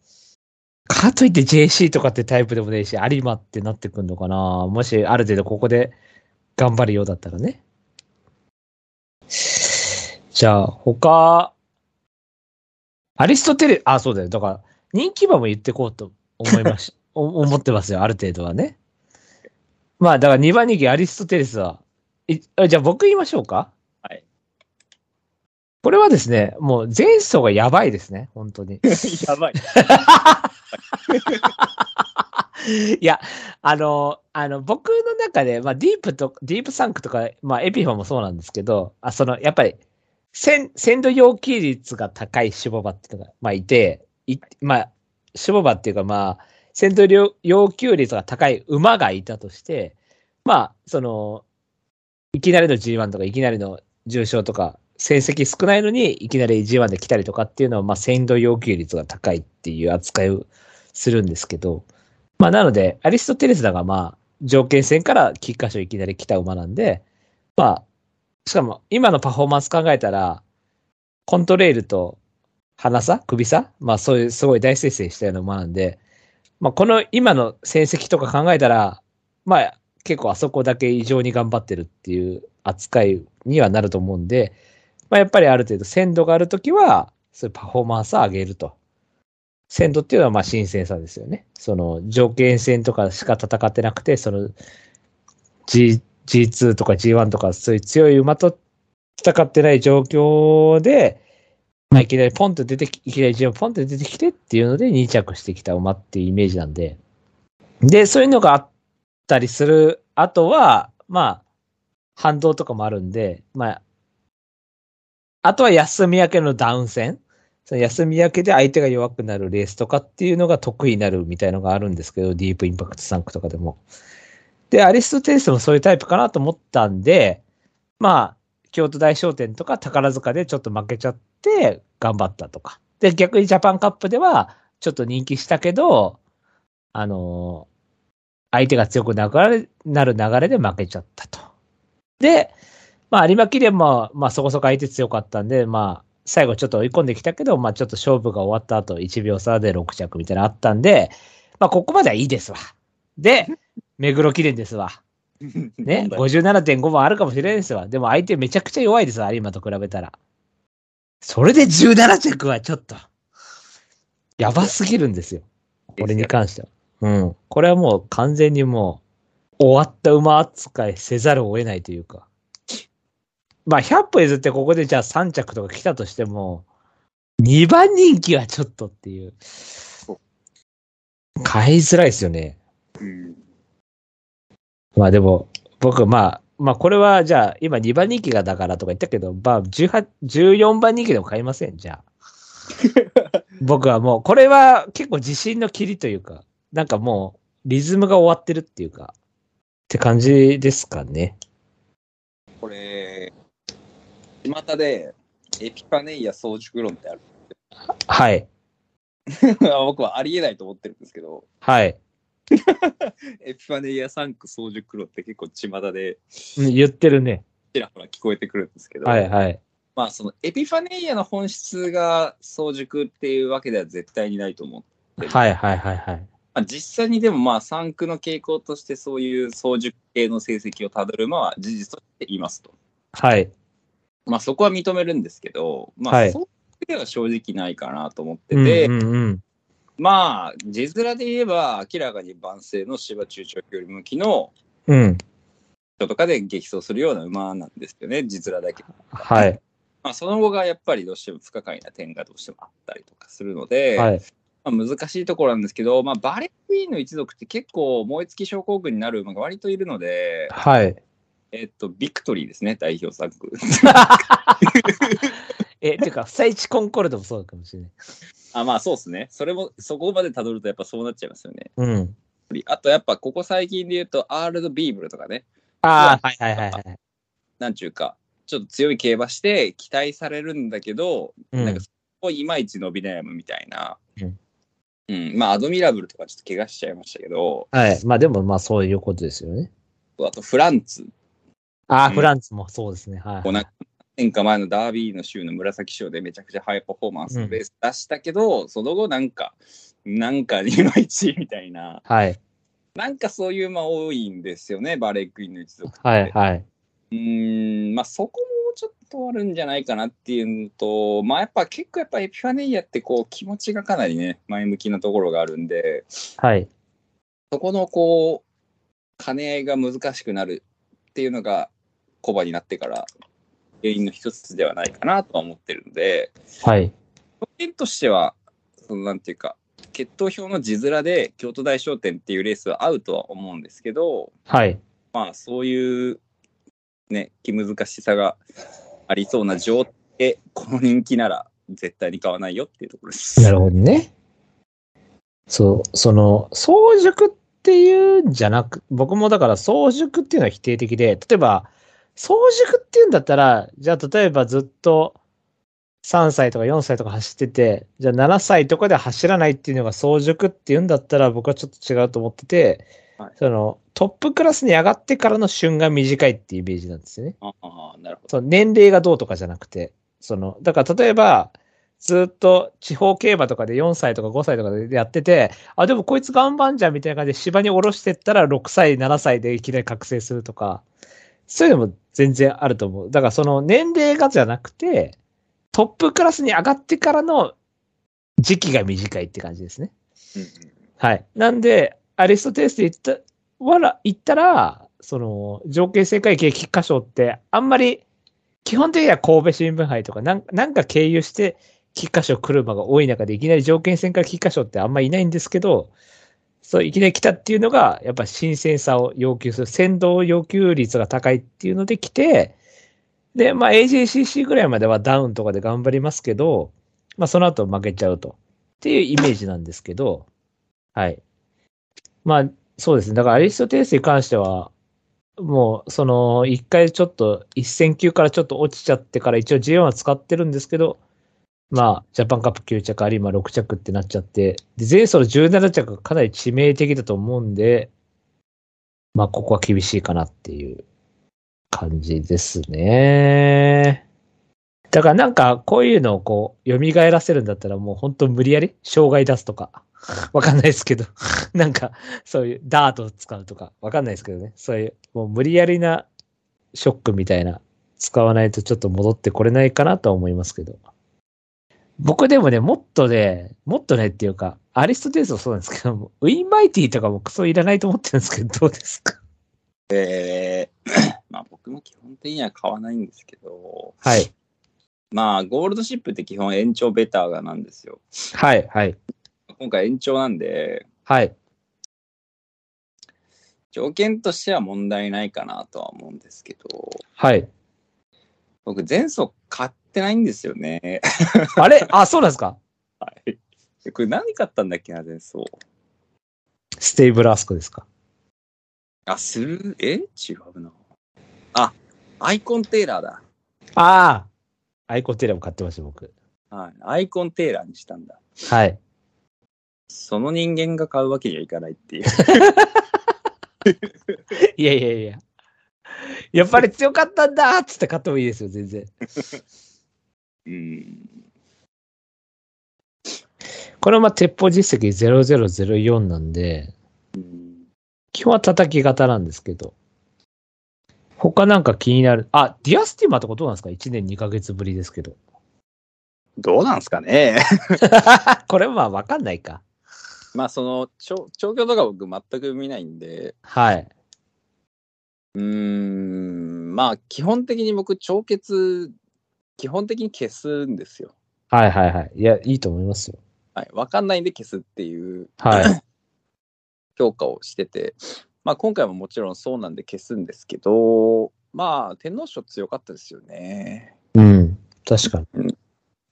かといって JC とかってタイプでもねえし、有馬ってなってくんのかなもしある程度ここで頑張るようだったらね。じゃあ、他、アリストテレ、あ、そうだよ。だから、人気馬も言ってこうと思いまし、*laughs* お思ってますよ、ある程度はね。まあ、だから2番人気アリストテレスは、いあじゃあ僕言いましょうか？はい。これはですね、もう前走がやばいですね、本当に。*laughs* やばい。*laughs* いや、あの、あの、僕の中で、まあ、ディープと、ディープサンクとか、まあ、エピファもそうなんですけど、あ、その、やっぱり、鮮、鮮度要求率が高い脂肪馬っていうのが、まあ、いて、い、まあ、脂肪馬っていうか、まあ、鮮度要要求率が高い馬がいたとして、まあ、その、いきなりの G1 とか、いきなりの重賞とか、成績少ないのに、いきなり G1 で来たりとかっていうのは、まあ、鮮度要求率が高いっていう扱いをするんですけど、まあ、なので、アリストテレスだが、まあ、条件戦から菊花賞いきなり来た馬なんで、まあ、しかも、今のパフォーマンス考えたら、コントレールと鼻差？首差？まあ、そういうすごい大接戦したような馬なんで、まあ、この今の成績とか考えたら、まあ、結構あそこだけ異常に頑張ってるっていう扱いにはなると思うんで、まあ、やっぱりある程度鮮度があるときは、そういうパフォーマンスを上げると。鮮度っていうのはまあ新鮮さですよね。その条件戦とかしか戦ってなくて、その G、G2 とか G1 とかそういう強い馬と戦ってない状況で、まあいきなりポンと出てき、いきなり G1 ポンと出てきてっていうので2着してきた馬っていうイメージなんで。で、そういうのがあったりする後は、まあ、反動とかもあるんで、まあ、あとは休み明けのダウン戦。その休み明けで相手が弱くなるレースとかっていうのが得意になるみたいのがあるんですけど、ディープインパクト3区とかでも。で、アリストテレスもそういうタイプかなと思ったんで、まあ、京都大商店とか宝塚でちょっと負けちゃって頑張ったとか。で、逆にジャパンカップではちょっと人気したけど、あのー相手が強くなるなる流れで負けちゃったと。で、まあ、有馬記念も、まあ、そこそこ相手強かったんで、まあ、最後ちょっと追い込んできたけど、まあ、ちょっと勝負が終わった後、1秒差で6着みたいなのあったんで、まあ、ここまではいいですわ。で、目黒記念ですわ。*laughs* ね、57.5番あるかもしれないですわ。でも相手めちゃくちゃ弱いですわ、有馬と比べたら。それで17着はちょっと、やばすぎるんですよ。これに関しては。うん。これはもう完全にもう、終わった馬扱いせざるを得ないというか。まあ、100歩譲ってここでじゃあ3着とか来たとしても、2番人気はちょっとっていう。買いづらいですよね。うんまあでも、僕、まあ、まあこれはじゃあ、今2番人気がだからとか言ったけど、まあ18、14番人気でも買いません、じゃあ。*laughs* 僕はもう、これは結構自信の切りというか、なんかもう、リズムが終わってるっていうか、って感じですかね。これ、巷でエピパネイア早熟論ってある。はい。*laughs* 僕はありえないと思ってるんですけど、はい。*laughs* エピパネイア3区早熟論って結構巷でうん言ってるね。ちらほら聞こえてくるんですけど、はいはい。まあそのエピファネイアの本質が早熟っていうわけでは絶対にないと思う。はいはいはいはい。まあ、実際にでもまあ産区の傾向としてそういう早熟系の成績をたどるのは事実として言いますと。はい。まあそこは認めるんですけど、まはいあそうでは正直ないかなと思ってうんて、うんうん。まあ字面で言えば明らかに万世の芝中長距離向きのうん。人とかで激走するような馬なんですよね、字面だけ。はい。まあその後がやっぱりどうしても不可解な点がどうしてもあったりとかするので、はい。まあ、難しいところなんですけど、まあ、バレークイーンの一族って結構燃え尽き症候群になる馬が割といるので、はい。えっと、ビクトリーですね、代表作。*laughs* *laughs* え、てか、不イチコンコルドもそうかもしれない。あ、まあそうですね。それも、そこまで辿るとやっぱそうなっちゃいますよね。うん。あとやっぱここ最近で言うと、アールド・ビーブルとかね、ああ、はいはいはいはい。なんちゅうか、ちょっと強い競馬して期待されるんだけど、うんなんかそこいまいち伸び悩むみたいな。うんうん、まあ、アドミラブルとかちょっと怪我しちゃいましたけど、はい。まあでもまあそういうことですよね。あとフランツああ、うんフランスもそうですね。はい。こうなんか年か前のダービーの週の紫賞でめちゃくちゃハイパフォーマンスのレース出したけど、その後なんか、なんかいまいちみたいな、はい。なんかそういう馬多いんですよね、バレークイーンの一族って。はいはい。うーん、まあそこもちょっとあるんじゃないかなっていうのと、まあやっぱ結構やっぱエピファネイアってこう気持ちがかなりね、前向きなところがあるんで、はい。そこのこう、兼ね合いが難しくなるっていうのが、コバになってから原因の一つではないかなとは思ってるので、はい。条件としては、そのなんていうか、決闘表の字面で京都大商店っていうレースは合うとは思うんですけど、はい。まあそういうね、気難しさがありそうな状態で、この人気なら絶対に買わないよっていうところです。なるほどね。そう、その、早熟っていうんじゃなく、僕もだから早熟っていうのは否定的で、例えば、早熟っていうんだったら、じゃあ例えばずっと3歳とか4歳とか走ってて、じゃあ7歳とかで走らないっていうのが早熟っていうんだったら僕はちょっと違うと思ってて、はいそのトップクラスに上がってからの旬が短いっていうイメージなんですよね。ああ、なるほど。その年齢がどうとかじゃなくて、その、だから例えば、ずっと地方競馬とかで4歳とか5歳とかでやってて、あ、でもこいつ頑張んじゃんみたいな感じで芝に下ろしてったら6歳、7歳でいきなり覚醒するとか、そういうのも全然あると思う。だからその年齢がじゃなくて、トップクラスに上がってからの時期が短いって感じですね。うんうんはい。なんで、アリストテレスで言った、わら、言ったら、その、条件正解系菊花賞って、あんまり、基本的には神戸新聞杯とか、なんなんか経由して、菊花賞来る馬が多い中で、いきなり条件戦から菊花賞ってあんまりいないんですけど、そう、いきなり来たっていうのが、やっぱ新鮮さを要求する、先導要求率が高いっていうので来て、で、まあ AJCC ぐらいまではダウンとかで頑張りますけど、まあその後負けちゃうと。っていうイメージなんですけど、はい。まあ、そうですね。だからアリストテレスに関しては、もう、その、一回ちょっと、一戦級からちょっと落ちちゃってから一応 G1 は使ってるんですけど、まあ、ジャパンカップ9着、あるいは6着ってなっちゃって、で、前走の17着がかなり致命的だと思うんで、まあ、ここは厳しいかなっていう感じですね。だからなんか、こういうのをこう、蘇らせるんだったらもう本当無理やり障害出すとか、*laughs* わかんないですけど、*laughs* なんか、そういうダートを使うとか、わかんないですけどね。そういう、もう無理やりなショックみたいな、使わないとちょっと戻ってこれないかなとは思いますけど。僕でもね、もっとね、もっとねっていうか、アリストテレスもそうなんですけど、ウィンマイティとかもクソいらないと思ってるんですけど、どうですか？えーまあ僕も基本的には買わないんですけど、はい。まあゴールドシップって基本延長ベターがなんですよ。はい、はい、今回延長なんで、はい。条件としては問題ないかなとは思うんですけど、はい。僕前走買ってないんですよね。*laughs* あれ？あ、そうなんですか？はい。これ何買ったんだっけ？な、前走。ステイブルアスコですか？あ、する、え？違うな。あ、アイコンテーラーだ。ああアイコンテレも買ってました、僕。はい。アイコンテーラーにしたんだ。はい。その人間が買うわけにはいかないっていう。*laughs* いやいやいや。やっぱり強かったんだっつって買ってもいいですよ、全然。*laughs* うん。これはまあ、鉄砲実績0004なんで、基本は叩き型なんですけど。他なんか気になる。あ、ディアスティマとかどうなんですか ?1 年2ヶ月ぶりですけど。どうなんすかね？*laughs* これはまあわかんないか。まあ、その、長長距とか僕全く見ないんで、はい。うーん、まあ、基本的に僕、長血、基本的に消すんですよ。はいはいはい。いや、いいと思いますよ。はい。わかんないんで消すっていうはい。*coughs* 評価をしてて、まあ、今回ももちろんそうなんで消すんですけど、まあ、天皇賞強かったですよね。うん。確かに。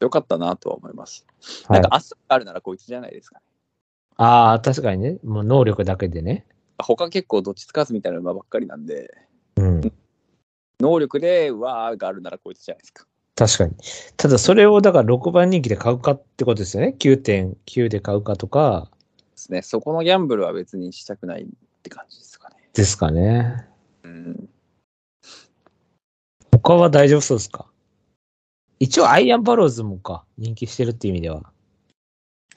強かったなとは思います。はいなんか、明日があるならこいつじゃないですかね。ああ、確かにね。もう能力だけでね。他結構どっちつかずみたいな馬ばっかりなんで、うん。能力で、うわーがあるならこいつじゃないですか。確かに。ただ、それをだから6番人気で買うかってことですよね。9.9で買うかとかですね。そこのギャンブルは別にしたくないって感じですかね。ですかね。うん。他は大丈夫そうですか？一応、アイアンバローズもか。人気してるって意味では。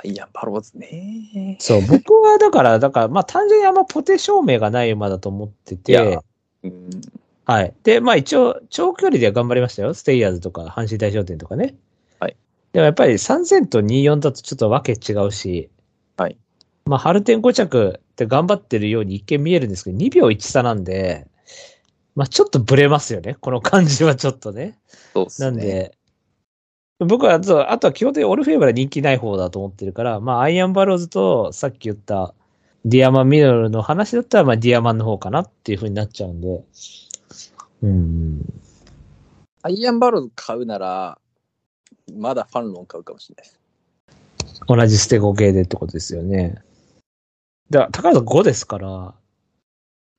いや、バローズね。そう、僕はだから、だから、まあ単純にあんまポテ証明がない馬だと思っていやて、うん。はい。で、まあ一応、長距離では頑張りましたよ。ステイヤーズとか、阪神大商店とかね。はい。でもやっぱり3000と24だとちょっとわけ違うし、はい。まあ、春天5着って頑張ってるように一見見えるんですけど、2秒1差なんで、まあちょっとブレますよね。この感じはちょっとね。そうっすね。なんで、僕は、そうあとは基本的にオルフェーブラ人気ない方だと思ってるから、まあ、アイアンバローズと、さっき言った、ディアマンミドルの話だったら、まあ、ディアマンの方かなっていう風になっちゃうんで。うん。アイアンバローズ買うなら、まだファンロン買うかもしれないです。同じステゴ系でってことですよね。だから、宝塚5ですから、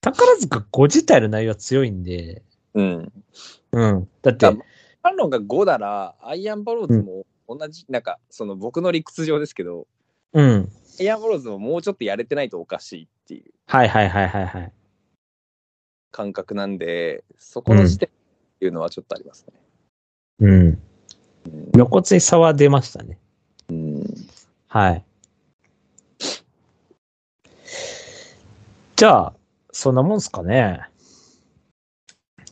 宝塚5自体の内容は強いんで、うん。うん。だってだ、ファンロンが5なら、アイアンバローズも同じ、なんか、その僕の理屈上ですけど、うん。アイアンバローズももうちょっとやれてないとおかしいっていうはいはいはいはいはい。感覚なんで、そこの時点っていうのはちょっとありますね。うん。うん露骨に差は出ましたね。うん。はい。じゃあ、そんなもんすかね。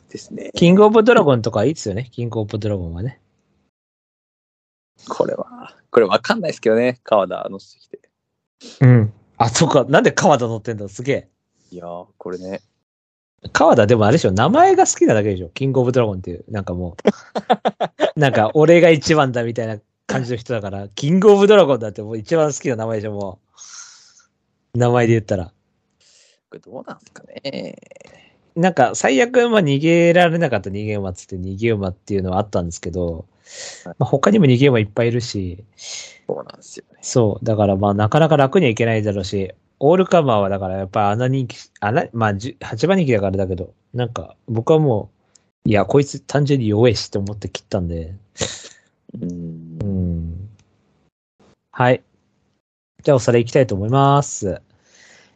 ですね。キングオブドラゴンとかいいっすよね。キングオブドラゴンはね。これは、これわかんないですけどね、川田乗せてきて。うん。あ、そうか。なんで川田乗ってんだすげえ。いやー、これね、川田でもあれでしょ。名前が好きなだけでしょ。キングオブドラゴンっていう。なんかもう。*laughs* なんか、俺が一番だみたいな感じの人だから、キングオブドラゴンだってもう一番好きな名前でしょ、もう。名前で言ったら。これどうなんですかね。なんか、最悪、まあ、逃げられなかった逃げ馬っつって逃げ馬っていうのはあったんですけど、はいまあ、他にも逃げ馬いっぱいいるし、そうなんですよね。そう。だから、まあ、なかなか楽にはいけないだろうし、オールカマーはだから、やっぱ穴人気、穴、まあ、じゅ8番人気だからだけど、なんか、僕はもう、いや、こいつ単純に弱いしと思って切ったんで、うんう。ん。はい。じゃあ、おさらい行きたいと思います。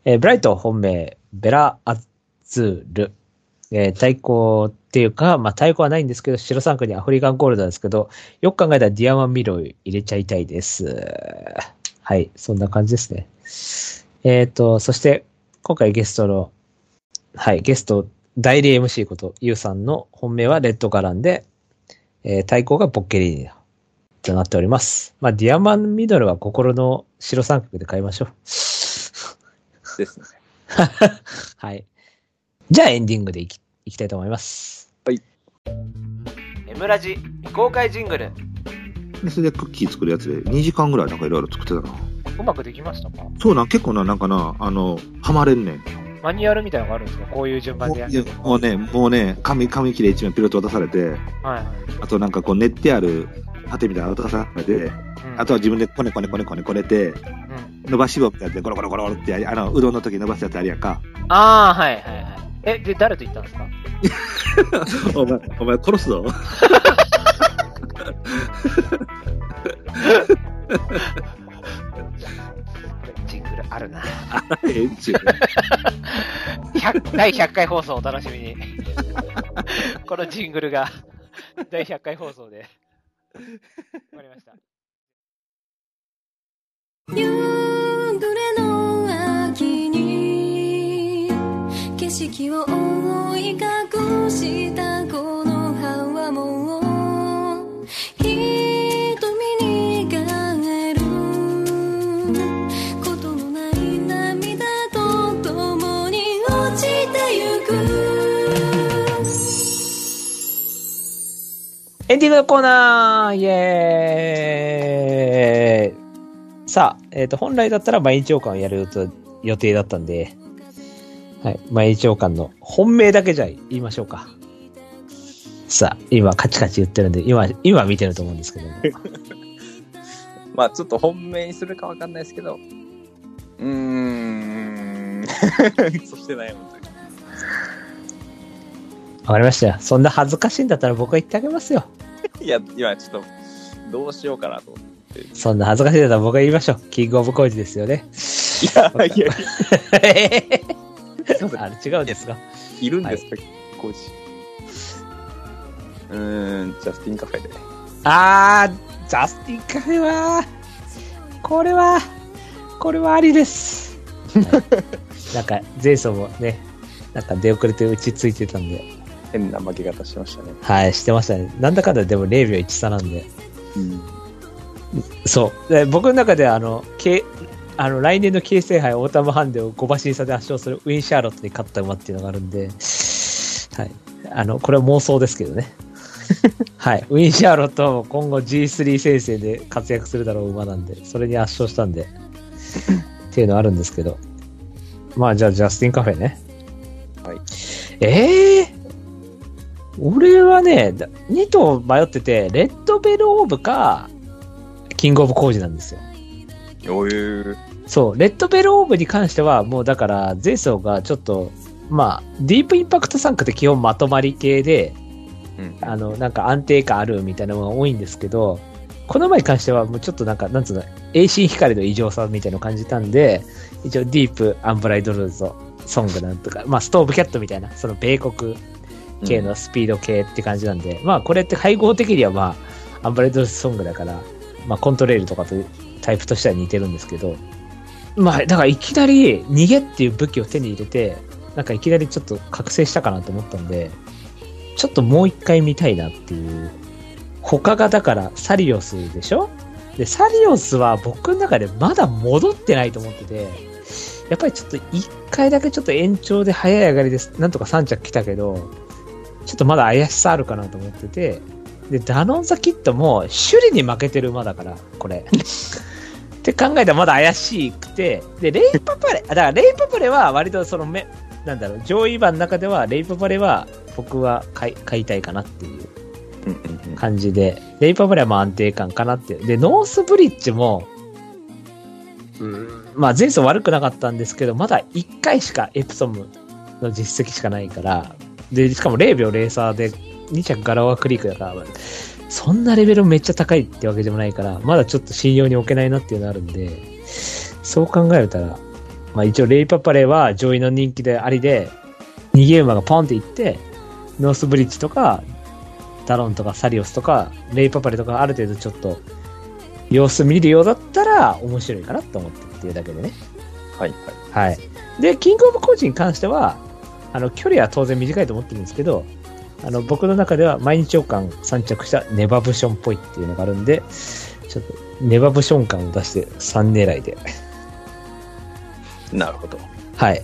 えーブライト本命、ベラ・アッズール。えー対抗っていうか、まあ、対抗はないんですけど、白三区にアフリカンゴールドなんですけど、よく考えたらディアマンミロを入れちゃいたいです。はい。そんな感じですね。えっ、と、そして、今回ゲストの、はい、ゲスト、代理 MC こと、ゆうさんの本命はレッドガランで、えー対抗がボッケリーニとなっております。まあ、ディアマンミドルは心の白三角で買いましょう。ですね。*laughs* はい。じゃあエンディングでいきいきたいと思います。エムラジ未公開ジングルでそれでクッキー作るやつで2時間ぐらいなんかいろいろ作ってたな。うまくできましたか？そうなん、結構な、なんかな、あの、ハマれんねん。マニュアルみたいなのがあるんですか？こういう順番でやいやもうね、もうね、紙、紙切れ一枚ピロッと渡されて、はい。あとなんかこう練ってある盾みたいなの渡されて、あとは自分でこねこねこねこねこねて、伸ばし棒みたいなやつでゴロゴロゴロってあの、うどんの時に伸ばすやつあるやんか。ああ、はいはいはい。え、で、誰と言ったんですかお前、お前殺すぞ。ルあるな。ええんちゅう。100 *laughs* 第100回放送お楽しみに。*laughs* このジングルが第100回放送で。*laughs* わかりました。のコーナーイエーイさあ、えっ、と、本来だったら毎日王冠をやると予定だったんで、はい、毎日王冠の本命だけじゃ言いましょうか。さあ、今カチカチ言ってるんで、今、今見てると思うんですけども。*laughs* まあちょっと本命にするかわかんないですけど、うーん、*laughs* そして悩むという。わかりましたよ。そんな恥ずかしいんだったら僕は言ってあげますよ。*laughs* いや、今ちょっと、どうしようかなと思って。そんな恥ずかしいんだったら僕が言いましょう。キングオブコージですよね。いや、いや、*laughs* あれ違うんですか？いるんですか、コーチ。うーん、ジャスティンカフェで。あー、ジャスティンカフェは、これは、これはありです。*laughs* はいなんか、前走もね、なんか出遅れて打ちついてたんで、変な負け方してましたね。はい、してましたね。なんだかんだでも0秒1差なんで。うん。そう。で僕の中ではあの、けあの来年の京成杯オータムハンデを5馬身差で圧勝するウィン・シャーロットに勝った馬っていうのがあるんで、はい。あの、これは妄想ですけどね。*laughs* はい。ウィン・シャーロットは今後 G3 先生で活躍するだろう馬なんで、それに圧勝したんで、っていうのはあるんですけど。まあじゃあジャスティンカフェね。はい。ええ俺はね、2頭迷ってて、レッドベルオーブか、キングオブコージなんですよ。おいう。そう、レッドベルオーブに関しては、もうだから、前走がちょっと、まあ、ディープインパクト3区って基本まとまり系で、うん。あの、なんか安定感あるみたいなのが多いんですけど、この前に関してはもうちょっとなんか、なんつうの、栄心光の異常さみたいなのを感じたんで、一応ディープ、アンブライドルーズ、ソングなんとか、まあストーブキャットみたいな、その米国系のスピード系って感じなんで、まあこれって配合的にはまあ、アンブライドルーズソングだから、まあコントレールとかとタイプとしては似てるんですけど、まあだからいきなり逃げっていう武器を手に入れて、なんかいきなりちょっと覚醒したかなと思ったんで、ちょっともう一回見たいなっていう。他がだからサリオスでしょ？で、サリオスは僕の中でまだ戻ってないと思ってて、やっぱりちょっと一回だけちょっと延長で早い上がりです。なんとか3着来たけど、ちょっとまだ怪しさあるかなと思ってて、で、ダノンザキットも首里に負けてる馬だから、これ。*laughs* って考えたらまだ怪しくて、で、レイパパレ、あだからレイパパレは割とそのめ、なんだろう、上位馬の中ではレイパパレは僕は買い買いたいかなっていう。感じで、レイパパレはまあ安定感かなって。で、ノースブリッジも、まあ前走悪くなかったんですけど、まだ1回しかエプソムの実績しかないから、で、しかも0秒0差で2着ガラワクリークだから、そんなレベルめっちゃ高いってわけでもないから、まだちょっと信用に置けないなっていうのがあるんで、そう考えたら、まあ一応レイパパレは上位の人気でありで、逃げ馬がポンっていって、ノースブリッジとか、ダロンとかサリオスとか、レイパパレとかある程度ちょっと様子見るようだったら面白いかなと思ってっていうだけでね。はいはい。はい。で、キングオブコーチに関しては、あの、距離は当然短いと思ってるんですけど、あの、僕の中では毎日王冠3着したネバブションっぽいっていうのがあるんで、ちょっとネバブション感を出して3狙いで。なるほど。はい。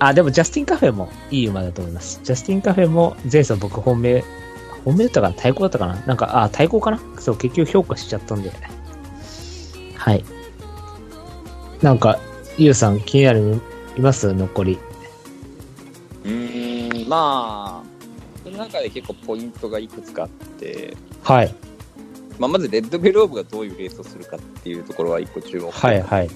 あ、でもジャスティンカフェもいい馬だと思います。ジャスティンカフェも前走僕本命、本命だったかな？対抗だったかな？なんか、あ、対抗かな？そう、結局評価しちゃったんで。はい。なんか、ゆうさん気になるのいます？残り。まあ、その中で結構ポイントがいくつかあって、はい。まあ、まずレッドベルオーブがどういうレースをするかっていうところは一個注目はい、はい。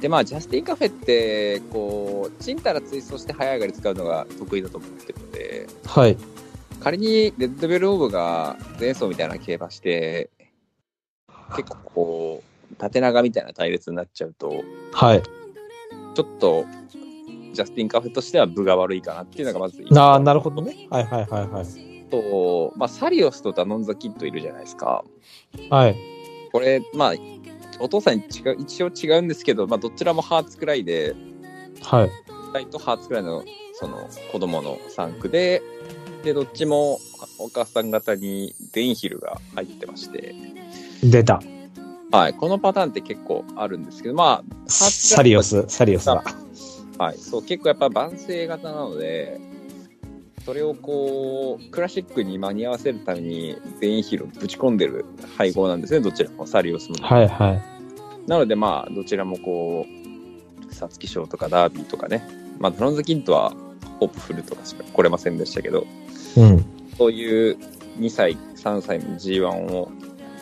でまあジャスティンカフェってこうチンタラツイストして早上がり使うのが得意だと思ってるのではい。仮にレッドベルオーブが前走みたいな競馬して結構こう縦長みたいな隊列になっちゃうとはい。ちょっとジャスティンカフェとしては分が悪いかなっていうのがまずあ、個なるほどね。はいはいはいはい。と、まあ、サリオスとダノンザキッドいるじゃないですか。はい。これ、まあ、お父さんに違う一応違うんですけど、まあ、どちらもハーツくらいで、はい。ライとハーツくらいの、その、子供の3区で、で、どっちもお母さん方にデインヒルが入ってまして、出た。はい。このパターンって結構あるんですけど、まあ、サリオス、サリオスだ。*laughs* はい。そう、結構やっぱ万世型なので、それをこう、クラシックに間に合わせるために、デインヒルをぶち込んでる配合なんですね、どちらも、サリオスも。はいはい。なのでまあ、どちらもこう、皐月賞とかダービーとかね、まあ、ドロンズキントはホープフルとかしか来れませんでしたけど、うん。そういう2歳、3歳の G1 を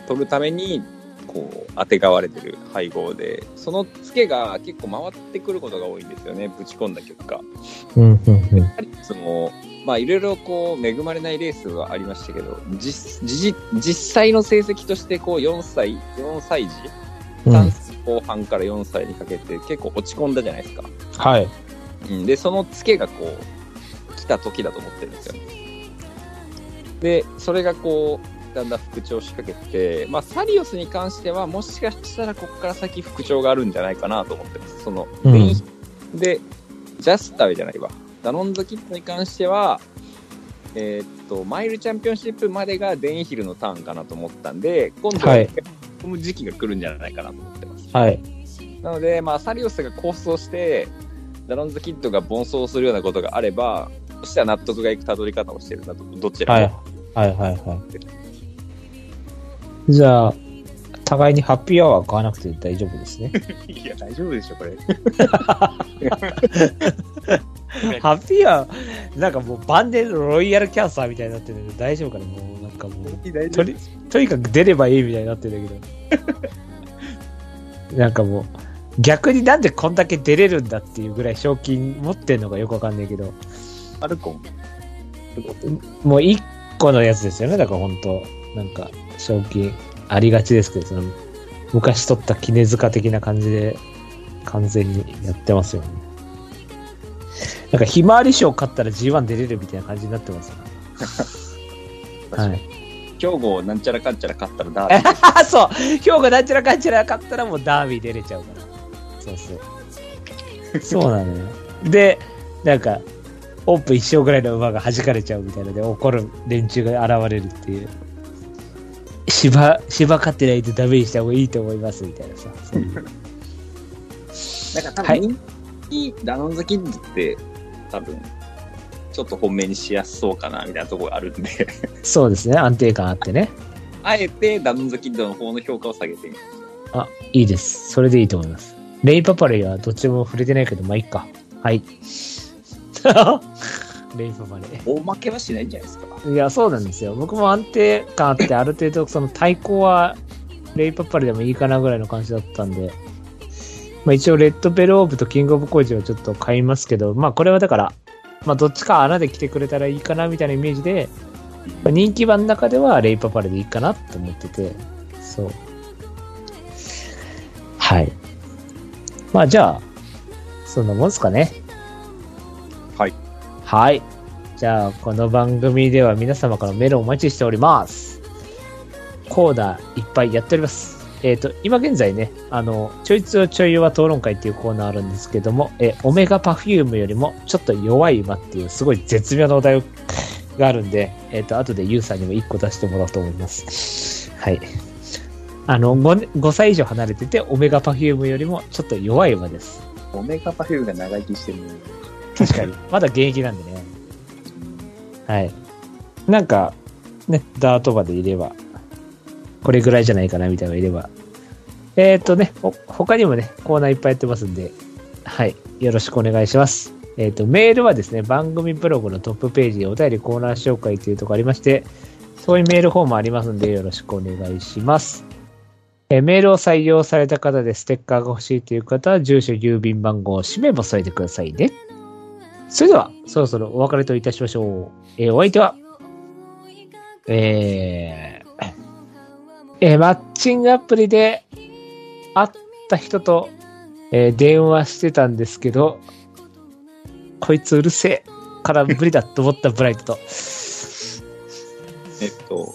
取るために、こう、当てがわれてる配合で、そのツケが結構回ってくることが多いんですよね、ぶち込んだ結果。うん、うん、うん。やはりその、まあいろいろこう恵まれないレースはありましたけど、実、実実際の成績としてこう4歳、4歳児、うん3歳後半から4歳にかけて結構落ち込んだじゃないですか。はい。うん、で、そのツケがこう、来た時だと思ってるんですよ。で、それがこう、だんだん復調しかけて、まあ、サリオスに関しては、もしかしたらここから先復調があるんじゃないかなと思ってます。その、うんで、ジャスターじゃないわ。ダノンズキットに関しては、えーっと、マイルチャンピオンシップまでがデインヒルのターンかなと思ったんで、今度は、はい込む時期が来るんじゃないかなと思ってます。はい。なので、まあ、サリオスが構想して、ダノンズキッドが奔走するようなことがあれば、そしたら納得がいくたどり方をしてるなと、どちらはいも。。はいはいはい。じゃあ、互いにハッピーアワー買わなくて大丈夫ですね。*laughs* いや、大丈夫でしょ、これ。*laughs* ハッピーアワー、なんかもう晩年ロイヤルキャンサーみたいになってるけど、大丈夫かなもうなんかもう、大とりとにかく出ればいいみたいになってるんだけど。*laughs* なんかもう、逆になんでこんだけ出れるんだっていうぐらい賞金持ってんのかよくわかんないけど、ファルコン。もう一個のやつですよね。だから本当なんか、賞金ありがちですけど、その、昔取った絹塚的な感じで、完全にやってますよね。なんか、ひまわり賞勝ったら G1 出れるみたいな感じになってますよ *laughs* ね。はい。*laughs* 兵庫なんちゃらかんちゃら勝ったらダービー。あ、そう兵庫なんちゃらかんちゃら勝ったらもうダービー出れちゃうから。そうそう。*laughs* そうなのよ。で、なんか、オープン一生ぐらいの馬が弾かれちゃうみたいなので怒る連中が現れるっていう。芝、芝勝ってないとダメにした方がいいと思いますみたいなさ。なんか多はい分、人気、ダノンズキッドって、多分、ちょっと本命にしやすそうかな、みたいなところがあるんで、そうですね。安定感あってね。あえてダノンズキッドの方の評価を下げてみる。あ、いいです。それでいいと思います。レイパパレイはどっちも触れてないけど、まあいいか。はい。レイパパレイ。大負けはしないんじゃないですか。いや、そうなんですよ。僕も安定感あって、ある程度、その対抗は、レイパッパルでもいいかなぐらいの感じだったんで、まあ一応、レッドベルオーブとキングオブコイジはちょっと買いますけど、まあこれはだから、まあどっちか穴で来てくれたらいいかなみたいなイメージで、まあ、人気版の中ではレイパパルでいいかなと思ってて、そう。はい。まあじゃあ、そんなもんすかね。はい。はい。じゃあ、この番組では皆様からメールをお待ちしております。コーナーいっぱいやっております。えっ、と、今現在ね、あの、ちょいつよちょい弱討論会っていうコーナーあるんですけども、え、オメガパフュームよりもちょっと弱い馬っていうすごい絶妙なお題があるんで、えっ、と、後でユウさんにも1個出してもらおうと思います。はい。あの5、5歳以上離れてて、オメガパフュームよりもちょっと弱い馬です。オメガパフュームが長生きしてるのに。確かに。*laughs* まだ現役なんでね。はい。なんか、ね、ダート馬でいれば、これぐらいじゃないかなみたいなのがいれば。えーっとね、他にもね、コーナーいっぱいやってますんで、はい。よろしくお願いします。えーっと、メールはですね、番組ブログのトップページにお便りコーナー紹介というところありまして、そういうメールフォームありますんで、よろしくお願いします。えメールを採用された方でステッカーが欲しいという方は、住所、郵便番号、氏名も添えてくださいね。それでは、そろそろお別れといたしましょう。えーお相手は、えーえーマッチングアプリで会った人と、えー電話してたんですけど、こいつうるせえから無理だと思ったブライトと。えっと、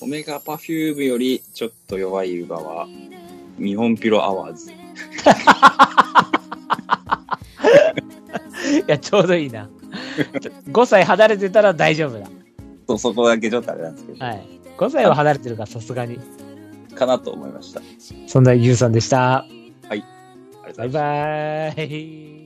オメガパフュームよりちょっと弱い馬は、日本ピロアワーズ。*laughs* *laughs* いや、ちょうどいいな。*laughs* 5歳離れてたら大丈夫だ。そう、そこだけちょっとあれなんですけど、はい。5歳は離れてるから、さすがに。かなと思いました。そんなゆうさんでした。ありがとうございバイバーイ。